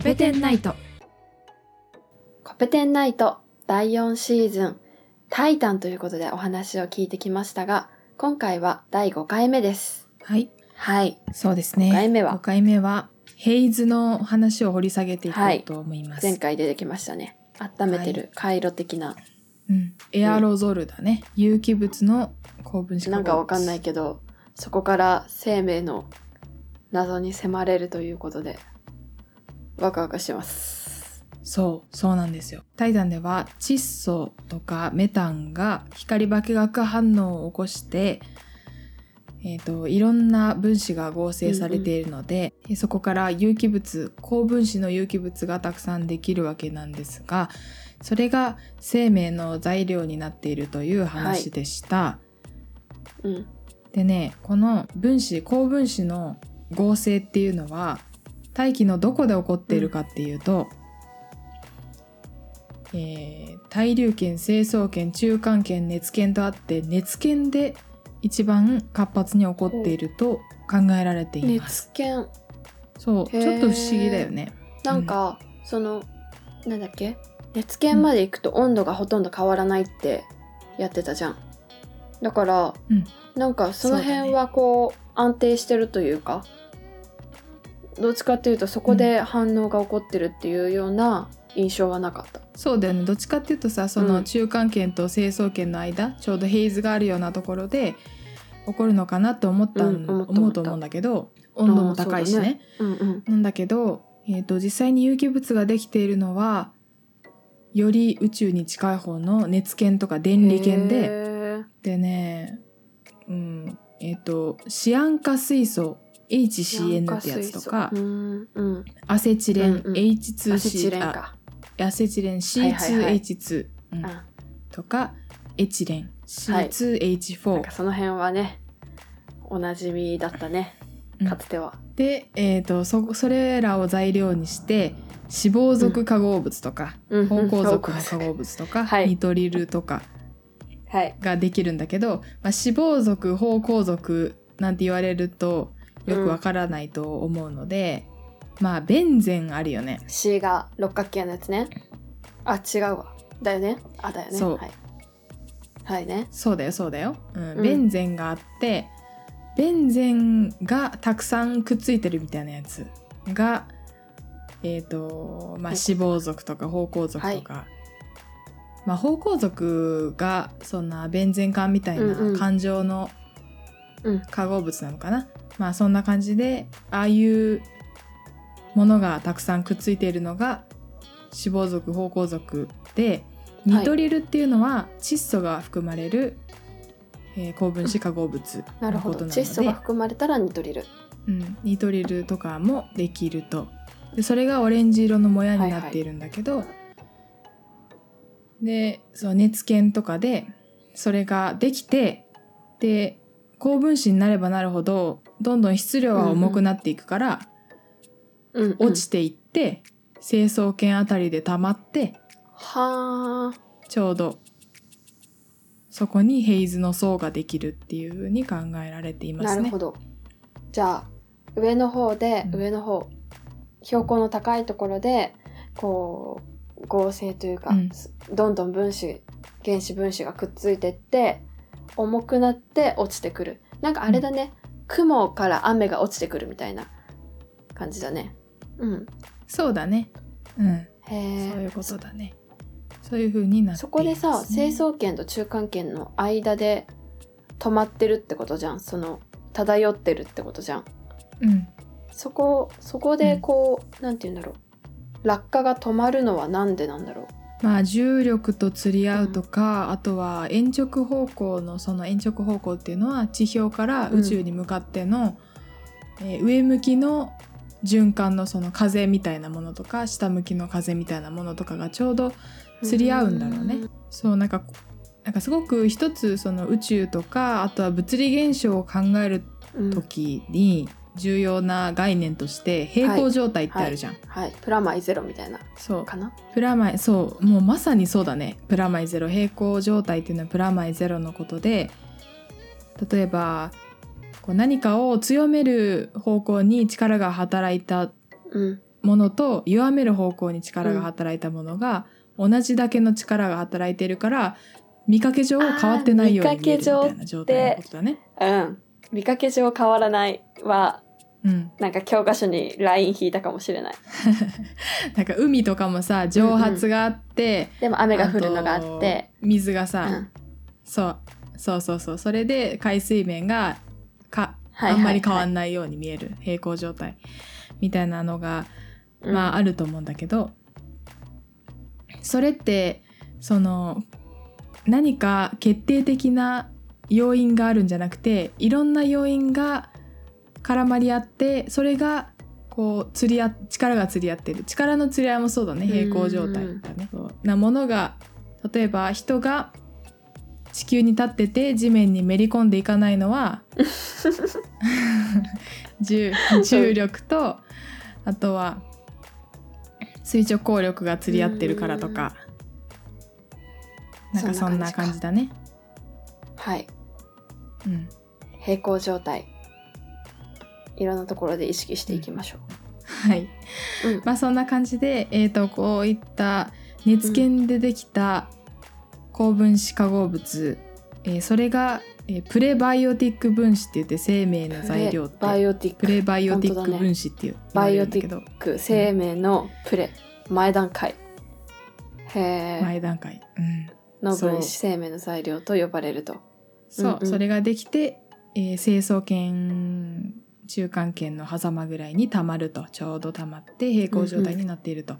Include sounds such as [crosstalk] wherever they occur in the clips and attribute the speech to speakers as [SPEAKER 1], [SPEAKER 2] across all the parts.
[SPEAKER 1] コペテンナイト。
[SPEAKER 2] コペテンナイト第4シーズンタイタンということでお話を聞いてきましたが、今回は第5回目です。
[SPEAKER 1] はい。
[SPEAKER 2] はい。
[SPEAKER 1] そうですね。
[SPEAKER 2] 5回目は
[SPEAKER 1] ？5回目はヘイズの話を掘り下げていこうと思います、
[SPEAKER 2] 前回出てきましたね。温めてる回路的な、
[SPEAKER 1] うん、エアロゾルだね、有機物の高分子
[SPEAKER 2] なんかわかんないけど、そこから生命の謎に迫れるということで、ワクワクしてます。
[SPEAKER 1] そうそうなんですよタイタンでは窒素とかメタンが光化学反応を起こしてえー、といろんな分子が合成されているので、そこから有機物高分子の有機物がたくさんできるわけなんですがそれが生命の材料になっているという話でした。
[SPEAKER 2] うん。
[SPEAKER 1] でねこの分子高分子の合成っていうのは大気のどこで起こっているかっていうと、えー対流圏成層圏中間圏熱圏とあって熱圏で一番活発に起こっていると考えられています。
[SPEAKER 2] 熱圏。
[SPEAKER 1] そうちょっと不思議だよね。
[SPEAKER 2] なんか、その、なんだっけ？熱圏まで行くと温度がほとんど変わらないってやってたじゃん。だから、
[SPEAKER 1] うん
[SPEAKER 2] なんかその辺はこう安定してるというか、どっちかっていうとそこで反応が起こってるっていうような印象はなかった。
[SPEAKER 1] そうだよね。どっちかっていうとさそうの
[SPEAKER 2] ん。
[SPEAKER 1] 中間圏と成層圏の間、ちょうどヘイズがあるようなところで起こるのかなと思ったん、
[SPEAKER 2] うん思
[SPEAKER 1] うと思うんだけど温度も高いし
[SPEAKER 2] あーそうだ
[SPEAKER 1] ね。
[SPEAKER 2] うんうん。
[SPEAKER 1] なんだけど、えー、と実際に有機物ができているのはより宇宙に近い方の熱圏とか電離圏で
[SPEAKER 2] へ
[SPEAKER 1] でねうんえっ、とシアン化水素
[SPEAKER 2] ー
[SPEAKER 1] HCN ってやつとか。アセチレン、
[SPEAKER 2] うんうん。アセ
[SPEAKER 1] H2C あ
[SPEAKER 2] チレンか。
[SPEAKER 1] アセチレン
[SPEAKER 2] はいはいはい。
[SPEAKER 1] C2H2、うん。
[SPEAKER 2] うん。
[SPEAKER 1] とかエチレン
[SPEAKER 2] はい。
[SPEAKER 1] C2H4、
[SPEAKER 2] なんかその辺はね、おなじみだったね。
[SPEAKER 1] うん。
[SPEAKER 2] かつては。
[SPEAKER 1] で、えー、とそそれらを材料にして脂肪属化合物とか、
[SPEAKER 2] うん。
[SPEAKER 1] 芳香属の化合物とか、
[SPEAKER 2] はい。
[SPEAKER 1] ニトリルとか
[SPEAKER 2] はい。
[SPEAKER 1] ができるんだけど、まあ、脂肪属芳香属なんて言われるとよくわからないと思うので、まあベンゼンあるよね
[SPEAKER 2] C が六角形のやつね。あ、違うわ。だよね。あ、だよね。
[SPEAKER 1] そう
[SPEAKER 2] はい。はいね。
[SPEAKER 1] そうだよそうだよ、うん
[SPEAKER 2] うん
[SPEAKER 1] ベンゼンがあってベンゼンがたくさんくっついてるみたいなやつがえっ、とまあ
[SPEAKER 2] はい
[SPEAKER 1] 脂肪属とか芳香属とか、まあ芳香属がそんなベンゼン管みたい
[SPEAKER 2] うんう
[SPEAKER 1] なん感情の
[SPEAKER 2] うん。
[SPEAKER 1] 化合物なのかな、まあそんな感じでああいうものがたくさんくっついているのが脂肪属芳香属でニトリルっていうのは窒素が含まれる、えー高分子化合物。のことなので。
[SPEAKER 2] 窒素が含まれたらニトリル。
[SPEAKER 1] うん、ニトリルとかもできると。でそれがオレンジ色のもやになっているんだけど、でその熱圏とかでそれができてで高分子になればなるほどどんどん質量は重くなっていくから、
[SPEAKER 2] うん、
[SPEAKER 1] 落ちていって成層圏あたりで溜まって
[SPEAKER 2] はあ。
[SPEAKER 1] ちょうどそこにヘイズの層ができるっていうふうに考えられていますね
[SPEAKER 2] なるほ。ど。じゃあ、上の方で、
[SPEAKER 1] うん
[SPEAKER 2] 上の方、標高の高いところで、こう、合成というか、
[SPEAKER 1] うん
[SPEAKER 2] どんどん分子、原子分子がくっついてって、重くなって落ちてくる。なんかあれだね、雲から雨が落ちてくるみたいな感じだね。うん。
[SPEAKER 1] そうだね。うん、
[SPEAKER 2] へ
[SPEAKER 1] そういう
[SPEAKER 2] え。
[SPEAKER 1] ことだね。そういう風になって。
[SPEAKER 2] そこでさ、成層圏と中間圏の間で止まってるってことじゃん。その、漂ってるってことじゃん。
[SPEAKER 1] うん、
[SPEAKER 2] そこそこでこう、なんて言うんだろう落下が止まるのはなんでなんだろ
[SPEAKER 1] まあ重力と釣り合うとか、あとは延直方向のその延直方向っていうのは地表から宇宙に向かっての、えー上向きの循環のその風みたいなものとか下向きの風みたいなものとかがちょうど
[SPEAKER 2] う
[SPEAKER 1] 釣り合うんだろうね。そうなんかなんかすごく一つその宇宙とかあとは物理現象を考える
[SPEAKER 2] うん。
[SPEAKER 1] 時に重要な概念として平行状態ってあるじゃん。
[SPEAKER 2] はい。プラマイゼロみたいな。
[SPEAKER 1] そう。
[SPEAKER 2] かな？
[SPEAKER 1] プラマイそう。もうまさにそうだね。プラマイゼロ。平行状態っていうのはプラマイゼロのことで例えばこう何かを強める方向に力が働いた
[SPEAKER 2] うん。
[SPEAKER 1] ものと弱める方向に力が働いたものが、同じだけの力が働いてるから見かけ上は変わってないように見えるみたいな状態のことだね。
[SPEAKER 2] うん。見かけ上変わらないは、
[SPEAKER 1] うん、
[SPEAKER 2] なんか教科書にライン引いたかもしれない。[laughs]
[SPEAKER 1] なんか海とかもさ蒸発があって、
[SPEAKER 2] でも雨が降るのがあっ
[SPEAKER 1] と
[SPEAKER 2] て、
[SPEAKER 1] 水が
[SPEAKER 2] う
[SPEAKER 1] さ、
[SPEAKER 2] ん。
[SPEAKER 1] そうそうそうそう。それで海水面がか
[SPEAKER 2] はい。
[SPEAKER 1] あんまり変わ。んないように見える。平行状態。みたいなのが、
[SPEAKER 2] うん。
[SPEAKER 1] まああると思うんだけど。それってその何か決定的な要因があるんじゃなくていろんな要因が絡まり合ってそれがこう釣り合力が釣り合ってる。力の釣り合いもそうだね。平行状態だね。なものが例えば人が地球に立ってて地面にめり込んでいかないのは [laughs] 重重力とあとは垂直抗力が釣り合ってるからとか。なんかそんな感じだね。
[SPEAKER 2] はい。
[SPEAKER 1] うん、
[SPEAKER 2] 平行状態。いろんなところで意識していきましょ
[SPEAKER 1] はい、
[SPEAKER 2] う。うん。
[SPEAKER 1] まあそんな感じで、えー、とこういった熱源でできた高分子化合物、えーそれが、えープレバイオティック分子って言って生命の材料って
[SPEAKER 2] バイオティック。
[SPEAKER 1] プレバイオティック分子っていう
[SPEAKER 2] バイオティック生命のプレ、前段階。へえ。
[SPEAKER 1] 前段階、うん、
[SPEAKER 2] の分子生命の材料と呼ばれると。
[SPEAKER 1] そう、
[SPEAKER 2] うんうん。
[SPEAKER 1] それができて、えー成層圏中間圏の狭間ぐらいに溜まるとちょうど溜まって平行状態になっていると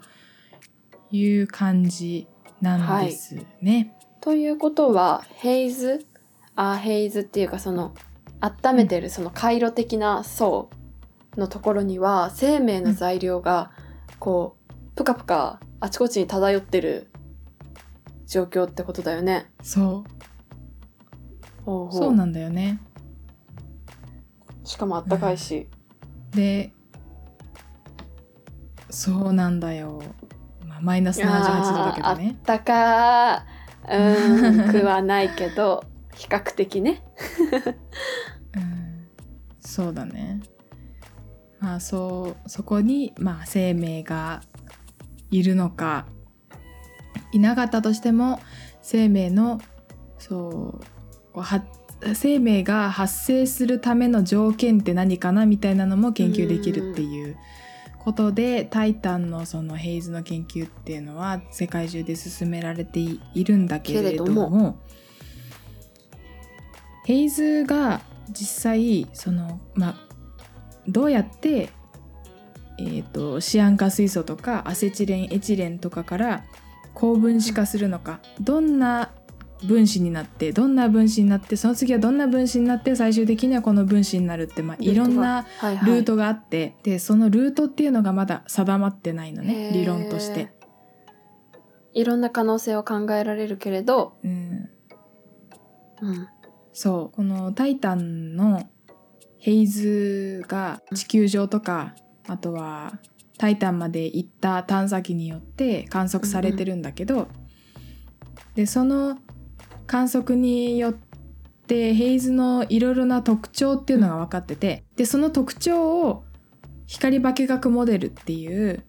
[SPEAKER 1] いう感じなんですね。
[SPEAKER 2] ということはヘイズ？あヘイズっていうかその温めてるその回路的な層のところには生命の材料がこうぷかぷかあちこちに漂ってる状況ってことだよね。
[SPEAKER 1] そう
[SPEAKER 2] ほうほう
[SPEAKER 1] そうなんだよね。
[SPEAKER 2] しかもあったかいし。
[SPEAKER 1] でそうなんだよ。まあ、マイナス78度だけどね。
[SPEAKER 2] あったかーうんくはないけど [laughs] 比較的ね。[laughs]
[SPEAKER 1] うん、そうだね。まあそうそこにまあ生命がいるのかいなかったとしても生命のそうこうは生命が発生するための条件って何かなみたいなのも研究できるっていうことでタイタンのそのヘイズの研究っていうのは世界中で進められていいるんだけれども。ヘイズが実際そのまあどうやって、えー、とシアン化水素とかアセチレンエチレンとかから高分子化するのかどんな分子になってどんな分子になってその次はどんな分子になって最終的にはこの分子になるって、まあ、いろんな
[SPEAKER 2] はいはい。
[SPEAKER 1] ルートがあって、でそのルートっていうのがまだ定まってないのね理論として。
[SPEAKER 2] いろんな可能性を考えられるけれど、
[SPEAKER 1] うん、
[SPEAKER 2] うん、
[SPEAKER 1] そう。この「タイタン」のヘイズが地球上とかあとは「タイタン」まで行った探査機によって観測されてるんだけど、でその観測によってヘイズのいろいろな特徴っていうのが分かっててでその特徴を光化学モデルっていう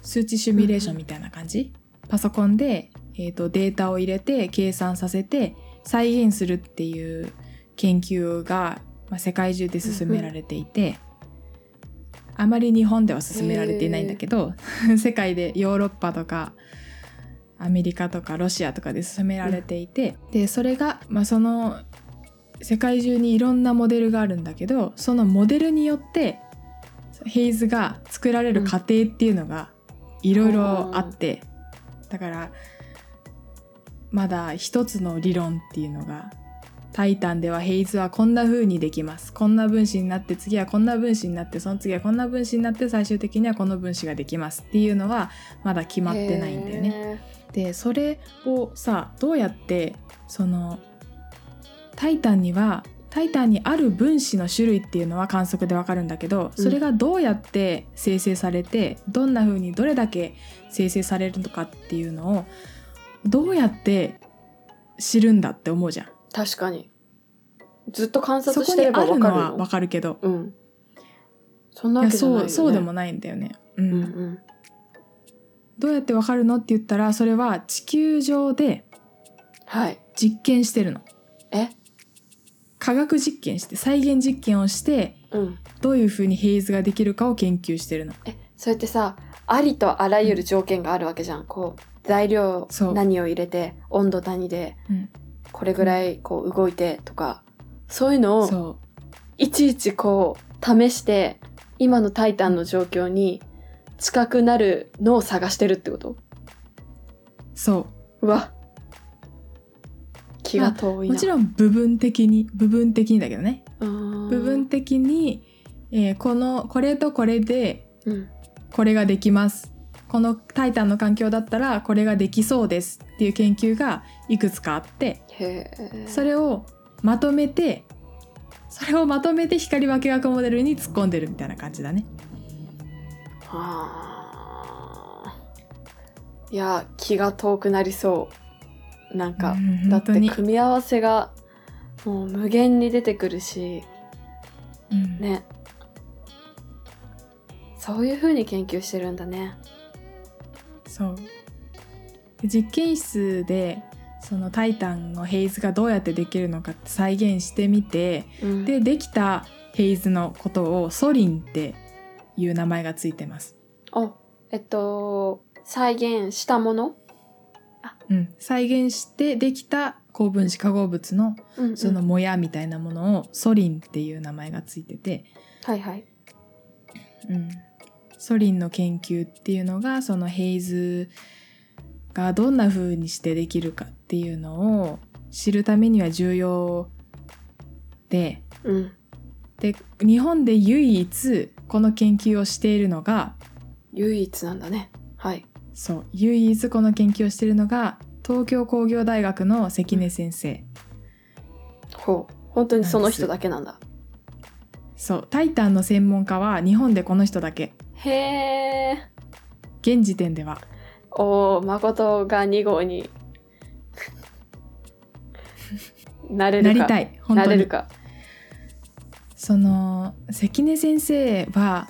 [SPEAKER 1] 数値シミュレーションみたいな感じ、パソコンで、えー、とデータを入れて計算させて再現するっていう研究が、まあ、世界中で進められていて、あまり日本では進められていないんだけど [laughs] 世界でヨーロッパとかアメリカとかロシアとかで進められていて、でそれが、まあ、その世界中にいろんなモデルがあるんだけどそのモデルによってヘイズが作られる過程っていうのがいろいろあって、だからまだ一つの理論っていうのが「タイタン」ではヘイズはこんな風にできますこんな分子になって次はこんな分子になってその次はこんな分子になって最終的にはこの分子ができますっていうのはまだ決まってないんだよね。
[SPEAKER 2] ね。
[SPEAKER 1] でそれをさどうやってその「タイタン」にはタイタンにある分子の種類っていうのは観測でわかるんだけどそれがどうやって生成されて、どんな風にどれだけ生成されるのかっていうのをどうやって知るんだって思うじゃん。
[SPEAKER 2] 確かに。ずっと観
[SPEAKER 1] そ
[SPEAKER 2] 察してればわかるの
[SPEAKER 1] のはわかるけど
[SPEAKER 2] うん。そんないわ
[SPEAKER 1] や
[SPEAKER 2] けじゃないよ、ね。
[SPEAKER 1] そうそうでもないんだよね。うん
[SPEAKER 2] うんうん
[SPEAKER 1] どうやってわかるのって言ったらそれは地球上で
[SPEAKER 2] はい。
[SPEAKER 1] 実験してるの。
[SPEAKER 2] え？
[SPEAKER 1] 科学実験して再現実験をして
[SPEAKER 2] うん。
[SPEAKER 1] どういうふうにヘイズができるかを研究してるの。
[SPEAKER 2] えそれってさありとあらゆる条件があるわけじゃん。こう材料何を入れて温度何で
[SPEAKER 1] うん。
[SPEAKER 2] これぐらいこう動いてとかそういうのを
[SPEAKER 1] そ
[SPEAKER 2] いちいちこう試して今のタイタンの状況に近くなるのを探してるってこと？
[SPEAKER 1] うそう。
[SPEAKER 2] わ。気が遠いな。
[SPEAKER 1] もちろん部分的に部分的にだけどね。
[SPEAKER 2] ん
[SPEAKER 1] 部分的に、えーこのこれとこれで
[SPEAKER 2] うん。
[SPEAKER 1] これができます。このタイタンの環境だったらこれができそうです。っていう研究がいくつかあって。それをまとめてそれをまとめて光分け学モデルに突っ込んでるみたいな感じだね
[SPEAKER 2] はあいや気が遠くなりそう。なんか、
[SPEAKER 1] うん
[SPEAKER 2] だって組み合わせがもう無限に出てくるし
[SPEAKER 1] うん。
[SPEAKER 2] ね。そういう風に研究してるんだね。
[SPEAKER 1] そう。で実験室でそのタイタンのヘイズがどうやってできるのかって再現してみて
[SPEAKER 2] うん。
[SPEAKER 1] でできたヘイズのことをソリンっていう名前がついてます、
[SPEAKER 2] あえっと再現したもの、
[SPEAKER 1] うん、再現してできた高分子化合物のそのもやみたいなものをソリンっていう名前がついてて、
[SPEAKER 2] はいはい。
[SPEAKER 1] うん、ソリンの研究っていうのがそのヘイズがどんな風にしてできるかっていうのを知るためには重要で。
[SPEAKER 2] うん。
[SPEAKER 1] で日本で唯一この研究をしているのが
[SPEAKER 2] 唯一なんだね。はい。
[SPEAKER 1] そう唯一この研究をしているのが東京工業大学の関根先生。
[SPEAKER 2] ほう。本当にその人だけなんだ。
[SPEAKER 1] そう。タイタンの専門家は日本でこの人だけ。
[SPEAKER 2] へえ
[SPEAKER 1] 現時点では。
[SPEAKER 2] おお誠が2号に。[laughs] なれるか。
[SPEAKER 1] なりたい。本当に。
[SPEAKER 2] なれるか
[SPEAKER 1] その関根先生は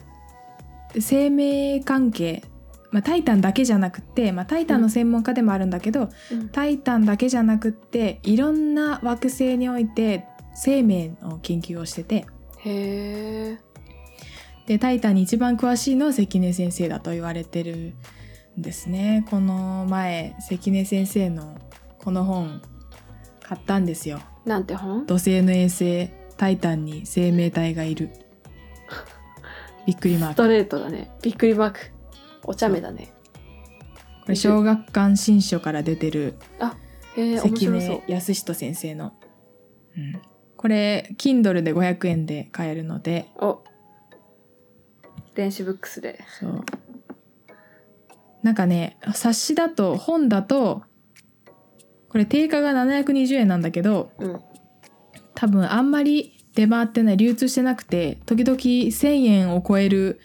[SPEAKER 1] 生命関係、まあ、タイタンだけじゃなくって、まあ、タイタンの専門家でもあるんだけど、
[SPEAKER 2] うん。
[SPEAKER 1] タイタンだけじゃなくっていろんな惑星において生命の研究をしてて。
[SPEAKER 2] へえ
[SPEAKER 1] でタイタンに一番詳しいのは関根先生だと言われてるんですね。この前関根先生のこの本買ったんですよ。
[SPEAKER 2] なんて本？
[SPEAKER 1] 土星の衛星タイタンに生命体がいる。びっくりマーク。
[SPEAKER 2] ストレートだね。びっくりマーク。お茶目だね。
[SPEAKER 1] これ小学館新書から出てる
[SPEAKER 2] へえ面
[SPEAKER 1] 関
[SPEAKER 2] 白そう。
[SPEAKER 1] 根康人先生の、うん、これ Kindle で500円で買えるので。
[SPEAKER 2] お。電子ブックスで。
[SPEAKER 1] そう。なんかね冊子だと本だとこれ定価が720円なんだけど
[SPEAKER 2] うん
[SPEAKER 1] 多分あんまり出回ってない流通してなくて時々1,000円を超える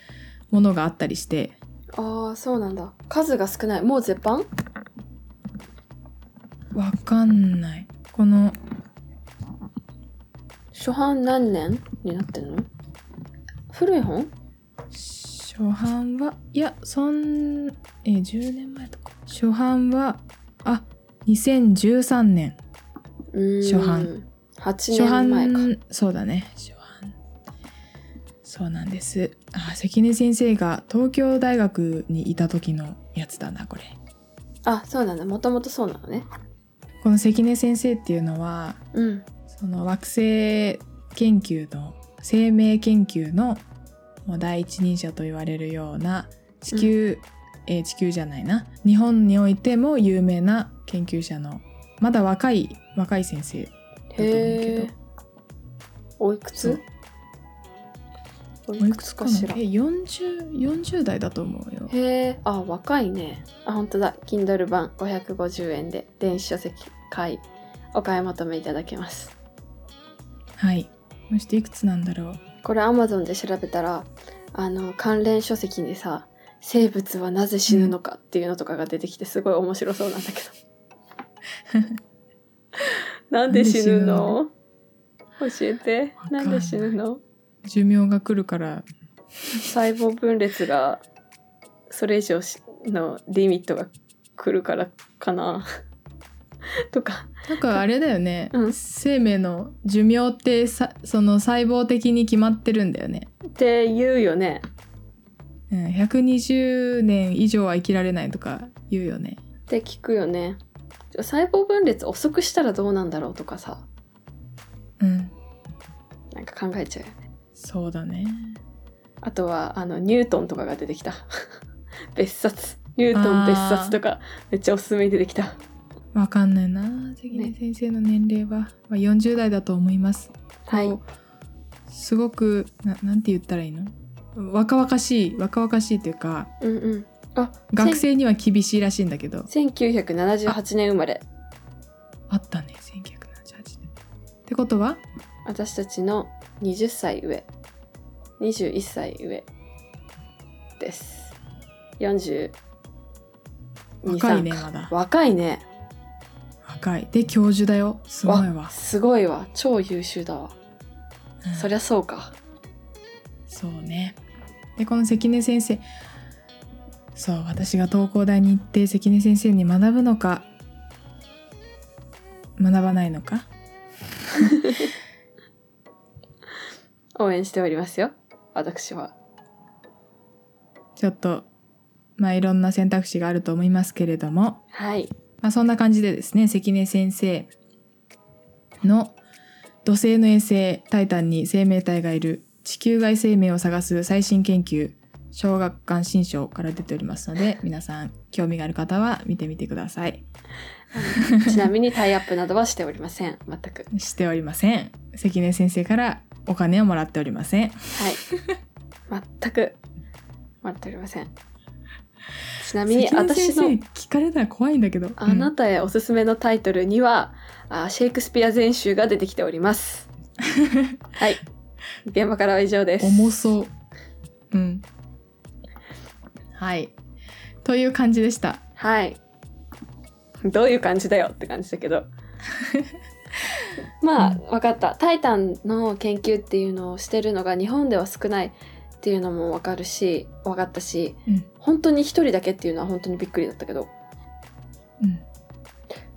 [SPEAKER 1] ものがあったりして。
[SPEAKER 2] ああそうなんだ。数が少ない。もう絶版？
[SPEAKER 1] わかんない。この
[SPEAKER 2] 初版何年になってんの？古い本？
[SPEAKER 1] 初版はいやそんえ10年前とか。初版はあ2013年。初版
[SPEAKER 2] 8
[SPEAKER 1] 初
[SPEAKER 2] 年前か。
[SPEAKER 1] 版そうだね。初版。そうなんです。あ関根先生が東京大学にいた時のやつだなこれ。
[SPEAKER 2] あそうなんだ。もともとそうなのね。
[SPEAKER 1] この関根先生っていうのは
[SPEAKER 2] うん。
[SPEAKER 1] その惑星研究の生命研究のもう第一人者と言われるような地球、えー地球じゃないな。日本においても有名な研究者のまだ若い若い先生。だと思うけど
[SPEAKER 2] へえおいくつお
[SPEAKER 1] お
[SPEAKER 2] いくつかしら
[SPEAKER 1] え 40, 40代だと思うよ。
[SPEAKER 2] へえあ若いね。あ本当だ。Kindle 版550円で電子書籍買いお買い求めいただけます。
[SPEAKER 1] はい。そしていくつなんだろう？
[SPEAKER 2] これ Amazon で調べたらあの関連書籍にさ生物はなぜ死ぬのかっていうのとかが出てきてすごい面白そうなんだけど [laughs] なんで死ぬの？教えて。
[SPEAKER 1] な
[SPEAKER 2] んで死ぬの？
[SPEAKER 1] 寿命が来るから。
[SPEAKER 2] 細胞分裂がそれ以上しのリミットが来るからかな。[laughs] とか。
[SPEAKER 1] なんかあれだよね、
[SPEAKER 2] うん。
[SPEAKER 1] 生命の寿命ってさその細胞的に決まってるんだよね、
[SPEAKER 2] って言うよね。
[SPEAKER 1] うん、120年以上は生きられないとか言うよね。
[SPEAKER 2] って聞くよね細胞分裂遅くしたらどうなんだろうとかさ。
[SPEAKER 1] うん。
[SPEAKER 2] なんか考えちゃうよね。
[SPEAKER 1] そうだね。
[SPEAKER 2] あとはあのニュートンとかが出てきた。[laughs] 別冊。ニュートン別冊とかめっちゃおすすめに出てきた。
[SPEAKER 1] わかんないな。関根先生の年齢は、まあ、40代だと思います。
[SPEAKER 2] はい。
[SPEAKER 1] すごくななんて言ったらいいの？若々しい若々しいというか
[SPEAKER 2] うんうんあ
[SPEAKER 1] 学生には厳しいらしいんだけど。
[SPEAKER 2] 1978年生まれ。
[SPEAKER 1] あったね。1978年ってことは？
[SPEAKER 2] 私たちの20歳上。21歳上です。42
[SPEAKER 1] 若いねまだ。
[SPEAKER 2] 若いね。
[SPEAKER 1] 若い。で教授だよ。すごいわ、
[SPEAKER 2] すごいわ。超優秀だわ、
[SPEAKER 1] うん。
[SPEAKER 2] そりゃそうか。
[SPEAKER 1] そうね。でこの関根先生そう私が東工大に行って関根先生に学ぶのか学ばないのか？[laughs]
[SPEAKER 2] 応援しておりますよ私は。
[SPEAKER 1] ちょっとまあいろんな選択肢があると思いますけれども、
[SPEAKER 2] はい。
[SPEAKER 1] まあ、そんな感じでですね関根先生の土星の衛星タイタンに生命体がいる地球外生命を探す最新研究小学館新書から出ておりますので皆さん興味がある方は見てみてください。[laughs]
[SPEAKER 2] ちなみにタイアップなどはしておりません。全く。
[SPEAKER 1] しておりません。関根先生からお金をもらっておりません。
[SPEAKER 2] はい。全く。待っておりません。ちなみに私の
[SPEAKER 1] 聞かれたら怖いんだけど。
[SPEAKER 2] あなたへおすすめのタイトルには、あシェイクスピア全集が出てきております。[laughs] はい。現場からは以上です。
[SPEAKER 1] 重そう。うんはいという感じでした
[SPEAKER 2] はい。どういう感じだよって感じだけど。[laughs] まあ、
[SPEAKER 1] うん
[SPEAKER 2] わかった。タイタンの研究っていうのをしてるのが日本では少ないっていうのもわかるし、わかったし、
[SPEAKER 1] うん
[SPEAKER 2] 本当に一人だけっていうのは本当にびっくりだったけど、
[SPEAKER 1] うん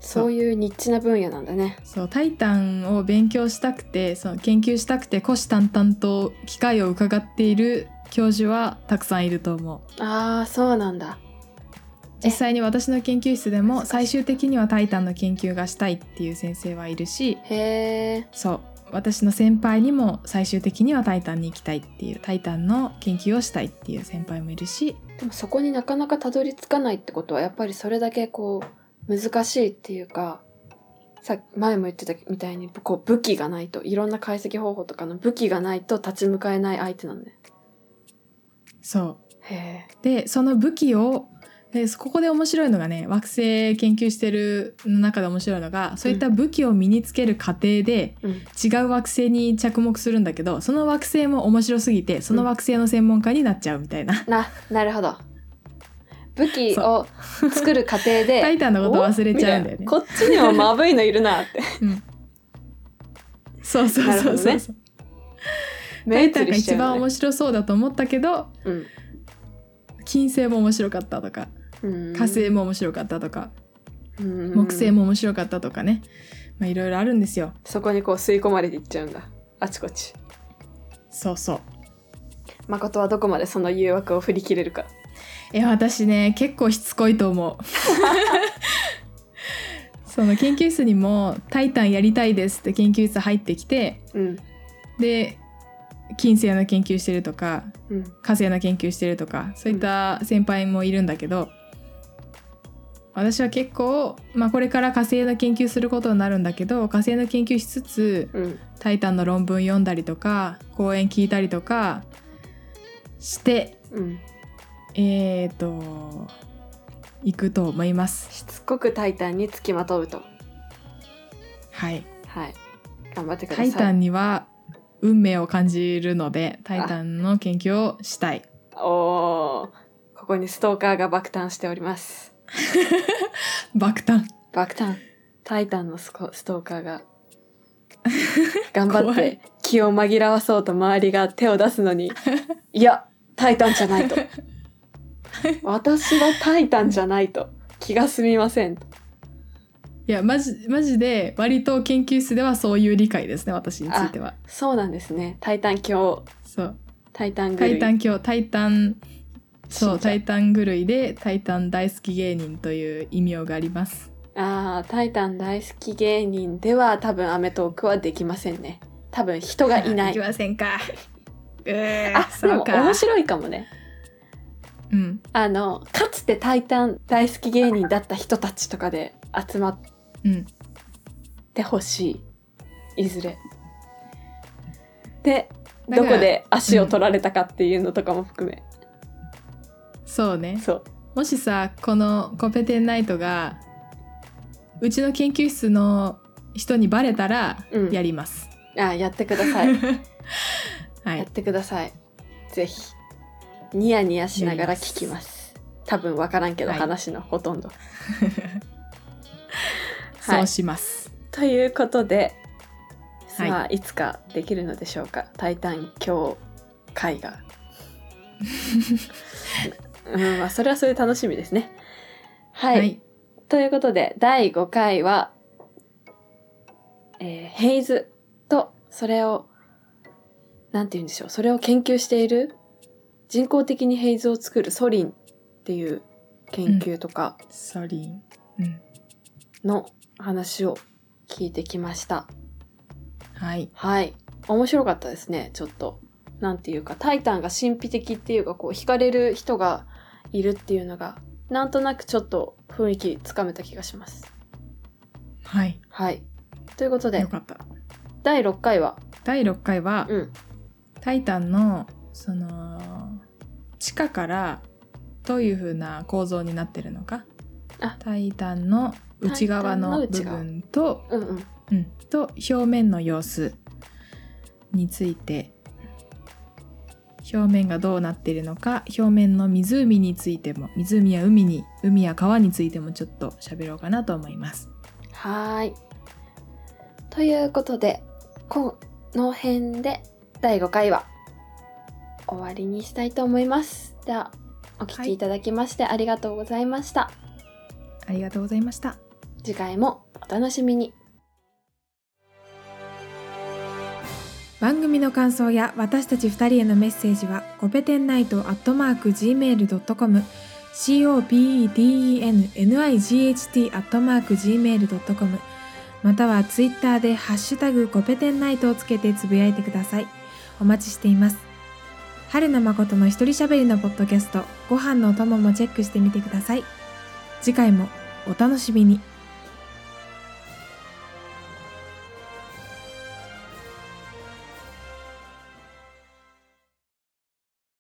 [SPEAKER 2] そういうニッチな分野なんだね。
[SPEAKER 1] そう「タイタン」を勉強したくてその研究したくて虎視眈々と機会を伺っている教授はたくさんいると思う
[SPEAKER 2] ああ、そうなんだ。
[SPEAKER 1] 実際に私の研究室でも最終的には「タイタン」の研究がしたいっていう先生はいるし
[SPEAKER 2] へえ。
[SPEAKER 1] そう私の先輩にも最終的には「タイタン」に行きたいっていう「タイタン」の研究をしたいっていう先輩もいるし
[SPEAKER 2] でもそこになかなかたどり着かないってことはやっぱりそれだけこう難しいっていうかさ前も言ってたみたいにこう武器がないといろんな解析方法とかの武器がないと立ち向かえない相手なんだよ。
[SPEAKER 1] そ。うでその武器をでここで面白いのがね惑星研究してる中で面白いのがそういった武器を身につける過程で、
[SPEAKER 2] うん。
[SPEAKER 1] 違う惑星に着目するんだけどその惑星も面白すぎてその惑星の専門家になっちゃうみたいな、
[SPEAKER 2] な、なるほど。武器を作る過程で。[laughs]
[SPEAKER 1] タイタンのこと忘れちゃうんだよね
[SPEAKER 2] こっちにもまぶいのいるなって。
[SPEAKER 1] うんそうそうそうそう、
[SPEAKER 2] なるほ
[SPEAKER 1] タイタンが一番面白そうだと思ったけど
[SPEAKER 2] うん
[SPEAKER 1] 金星も面白かったとか
[SPEAKER 2] うん。
[SPEAKER 1] 火星も面白かったとか、
[SPEAKER 2] うん
[SPEAKER 1] 木星も面白かったとかねまあいろいろあるんですよ
[SPEAKER 2] そこにこう吸い込まれていっちゃうんだ。あちこち。
[SPEAKER 1] そうそう
[SPEAKER 2] 誠はどこまでその誘惑を振り切れるか。
[SPEAKER 1] いや私ね結構しつこいと思う [laughs] その研究室にも「タイタンやりたいです」って研究室入ってきて
[SPEAKER 2] うん。
[SPEAKER 1] で金星の研究してるとか
[SPEAKER 2] うん。
[SPEAKER 1] 火星の研究してるとかそういった先輩もいるんだけど、私は結構、まあ、これから火星の研究することになるんだけど火星の研究しつつ
[SPEAKER 2] うん。
[SPEAKER 1] 「タイタン」の論文読んだりとか講演聞いたりとかして
[SPEAKER 2] うん。
[SPEAKER 1] えーと行くと思います。
[SPEAKER 2] しつこくタイタンにつきまとうと。
[SPEAKER 1] はい、
[SPEAKER 2] はい。頑張ってください。
[SPEAKER 1] タイタンには運命を感じるのでタイタンの研究をしたい。
[SPEAKER 2] おーここにストーカーが爆誕しております。[laughs]
[SPEAKER 1] 爆誕
[SPEAKER 2] 爆誕。タイタンのスコストーカーが。[laughs] 頑張って気を紛らわそうと周りが手を出すのに、[laughs] いや、タイタンじゃないと。私はタイタンじゃないと気が済みませんと。
[SPEAKER 1] いやマジマジで割と研究室ではそういう理解ですね私については。
[SPEAKER 2] そうなんですね。タイタン教、
[SPEAKER 1] そう。
[SPEAKER 2] タイタン
[SPEAKER 1] タイタン教タイタンそうタイタン狂いでタイタン大好き芸人という異名があります。
[SPEAKER 2] ああ、タイタン大好き芸人では多分アメトークはできませんね。多分人がいない。[laughs]
[SPEAKER 1] き。ませんか。[laughs] うー
[SPEAKER 2] あ、でも
[SPEAKER 1] そうか。
[SPEAKER 2] 面白いかもね。
[SPEAKER 1] うん。
[SPEAKER 2] あの、かつてタイタン大好き芸人だった人たちとかで集まっ
[SPEAKER 1] うん
[SPEAKER 2] てほしい。いずれ。で、どこで足を取られたかっていうのとかも含め。
[SPEAKER 1] そうね
[SPEAKER 2] そう。
[SPEAKER 1] もしさこのコペテンナイトがうちの研究室の人にバレたら
[SPEAKER 2] うん
[SPEAKER 1] やります、
[SPEAKER 2] あ、やってください。[laughs]
[SPEAKER 1] はい
[SPEAKER 2] やってください。ぜひ。ニヤニヤしながら聞きます。多分わからんけど、
[SPEAKER 1] はい
[SPEAKER 2] 話のほとんど。[laughs]
[SPEAKER 1] そうします
[SPEAKER 2] ということで、さあ、、
[SPEAKER 1] はい
[SPEAKER 2] つかできるのでしょうか？タイタン教会が。[laughs] うん、まあ、それはそれで楽しみですね。はい。
[SPEAKER 1] はい
[SPEAKER 2] ということで、第5回は、えーヘイズと、それを、なんて言うんでしょう、それを研究している、人工的にヘイズを作るソリンっていう研究とか
[SPEAKER 1] ソリンうん
[SPEAKER 2] の話を聞いてきました。
[SPEAKER 1] はい
[SPEAKER 2] はい。面白かったですね、ちょっと。なんていうか、タイタンが神秘的っていうか、こう、惹かれる人がいるっていうのが、なんとなくちょっと雰囲気つかめた気がします。
[SPEAKER 1] はい
[SPEAKER 2] はい。ということで
[SPEAKER 1] よ、かった
[SPEAKER 2] 第6回は、
[SPEAKER 1] 第6回は、
[SPEAKER 2] うん。
[SPEAKER 1] タイタンのその地下からどういう風な構造になってるのか
[SPEAKER 2] あ
[SPEAKER 1] タイタンの内側の部分と,、
[SPEAKER 2] うんうん。
[SPEAKER 1] うん、と表面の様子について表面がどうなっているのか表面の湖についても湖や海に海や川についてもちょっと喋ろうかなと思います。
[SPEAKER 2] はーい。ということで、この辺で第5回は終わりにしたいと思います。では、お聞きいただきましてありがとうございました。
[SPEAKER 1] ありがとうございました。
[SPEAKER 2] 次回もお楽しみに。
[SPEAKER 1] 番組の感想や私たち2人へのメッセージはコペテンナイトアットマーク Gmail.com copedennight アットマーク Gmail.com またはツイッターでハッシュタグコペテンナイトをつけてつぶやいてください。お待ちしています。春の誠の一人喋りのポッドキャストご飯のお供もチェックしてみてください。次回もお楽しみに。